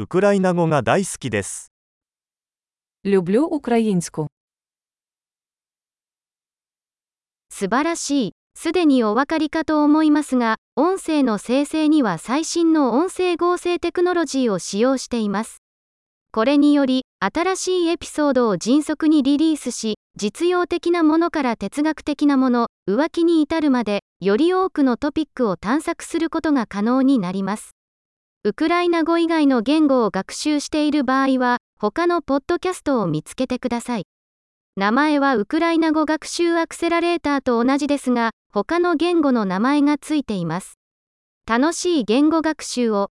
ウクライナ語が大好きです。 Люблю українську. 素晴らしい。すでにお分かりかと思いますが、音声の生成には最新の音声合成テクノロジーを使用しています。これにより、新しいエピソードを迅速にリリースし、実用的なものから哲学的なもの、浮気に至るまで、より多くのトピックを探索することが可能になります。 ウクライナ語以外の言語を学習している場合は、他のポッドキャストを見つけてください。名前はウクライナ語学習アクセラレーターと同じですが、他の言語の名前がついています。楽しい言語学習を。